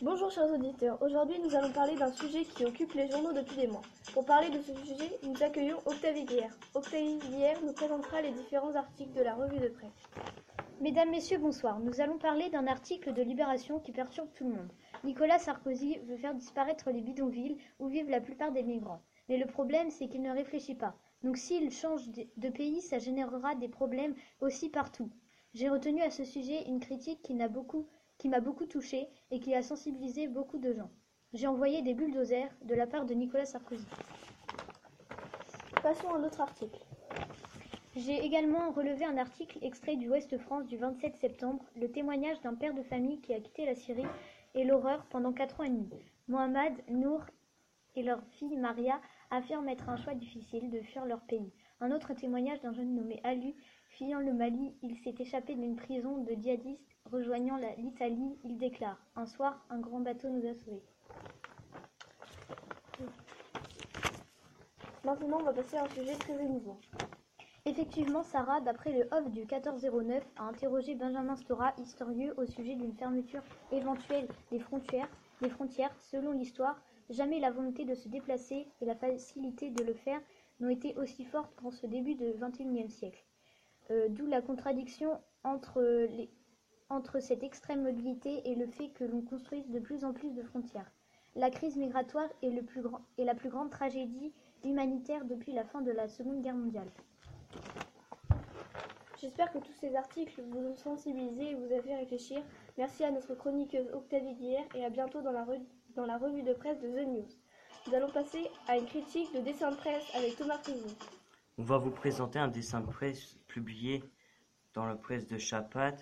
Bonjour chers auditeurs, aujourd'hui nous allons parler d'un sujet qui occupe les journaux depuis des mois. Pour parler de ce sujet, nous accueillons Octavie Guerre. Octavie Guerre nous présentera les différents articles de la revue de presse. Mesdames, Messieurs, bonsoir. Nous allons parler d'un article de Libération qui perturbe tout le monde. Nicolas Sarkozy veut faire disparaître les bidonvilles où vivent la plupart des migrants. Mais le problème, c'est qu'il ne réfléchit pas. Donc s'il change de pays, ça générera des problèmes aussi partout. J'ai retenu à ce sujet une critique qui m'a beaucoup, qui m'a beaucoup touchée et qui a sensibilisé beaucoup de gens. J'ai envoyé des bulldozers de la part de Nicolas Sarkozy. Passons à un article. J'ai également relevé un article extrait du Ouest France du 27 septembre, le témoignage d'un père de famille qui a quitté la Syrie et l'horreur pendant quatre ans et demi. Mohamed, Nour et leur fille Maria affirment être un choix difficile de fuir leur pays. Un autre témoignage d'un jeune nommé Alu, fuyant le Mali, il s'est échappé d'une prison de djihadistes rejoignant l'Italie. Il déclare Un soir, un grand bateau nous a sauvés. Maintenant, on va passer à un sujet très émouvant. Effectivement, Sarah, d'après le OFF du 1409, a interrogé Benjamin Stora, historieux, au sujet d'une fermeture éventuelle des frontières. Des frontières, selon l'histoire, jamais la volonté de se déplacer et la facilité de le faire n'ont été aussi fortes qu'en ce début du XXIe siècle. Euh, D'où la contradiction entre, les, entre cette extrême mobilité et le fait que l'on construise de plus en plus de frontières. La crise migratoire est, le plus grand, est la plus grande tragédie humanitaire depuis la fin de la Seconde Guerre mondiale. J'espère que tous ces articles vous ont sensibilisé et vous a fait réfléchir. Merci à notre chroniqueuse Octavie Guillère et à bientôt dans la, re dans la revue de presse de The News. Nous allons passer à une critique de dessin de presse avec Thomas Prison. On va vous présenter un dessin de presse publié dans la presse de Chapat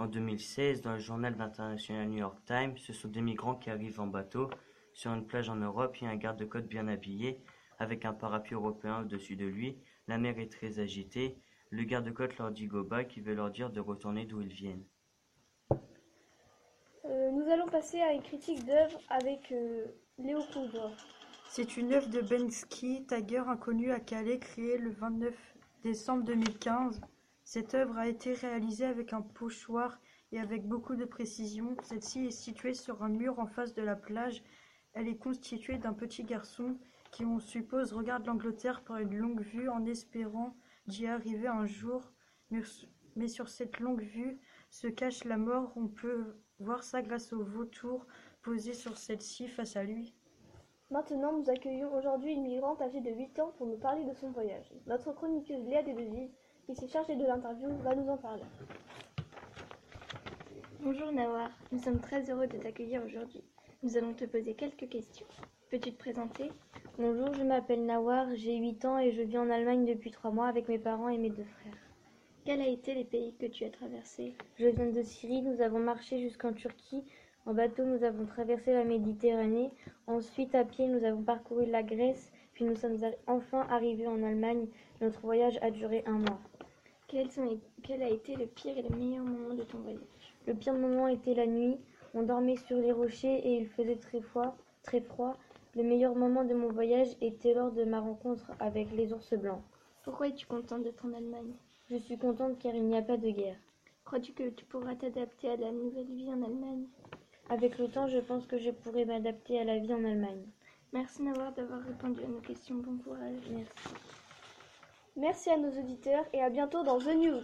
en 2016 dans le journal international New York Times. Ce sont des migrants qui arrivent en bateau sur une plage en Europe. Il y a un garde-côte bien habillé avec un parapluie européen au-dessus de lui. La mer est très agitée. Le garde-côte leur dit Goba qui veut leur dire de retourner d'où ils viennent. Euh, nous allons passer à une critique d'œuvre avec euh, Léo Coulbord. C'est une œuvre de Bensky, tagueur inconnu à Calais, créée le 29 décembre 2015. Cette œuvre a été réalisée avec un pochoir et avec beaucoup de précision. Celle-ci est située sur un mur en face de la plage. Elle est constituée d'un petit garçon qui, on suppose, regarde l'Angleterre par une longue vue en espérant d'y arriver un jour. Mais sur cette longue vue se cache la mort. On peut voir ça grâce au vautour posé sur celle-ci face à lui. Maintenant, nous accueillons aujourd'hui une migrante âgée de 8 ans pour nous parler de son voyage. Notre chroniqueuse Léa Desdevises, qui s'est chargée de l'interview, va nous en parler. Bonjour Nawar, nous sommes très heureux de t'accueillir aujourd'hui. Nous allons te poser quelques questions. Peux-tu te présenter? Bonjour, je m'appelle Nawar, j'ai 8 ans et je vis en Allemagne depuis 3 mois avec mes parents et mes deux frères. Quels ont été les pays que tu as traversés? Je viens de Syrie, nous avons marché jusqu'en Turquie. En bateau, nous avons traversé la Méditerranée. Ensuite, à pied, nous avons parcouru la Grèce. Puis nous sommes enfin arrivés en Allemagne. Notre voyage a duré un mois. Sont, quel a été le pire et le meilleur moment de ton voyage? Le pire moment était la nuit. On dormait sur les rochers et il faisait très froid. Très froid. Le meilleur moment de mon voyage était lors de ma rencontre avec les ours blancs. Pourquoi es-tu contente d'être en Allemagne? Je suis contente car il n'y a pas de guerre. Crois-tu que tu pourras t'adapter à la nouvelle vie en Allemagne? Avec le temps, je pense que je pourrai m'adapter à la vie en Allemagne. Merci d'avoir répondu à nos questions. Bon courage. Merci. Merci à nos auditeurs et à bientôt dans The News.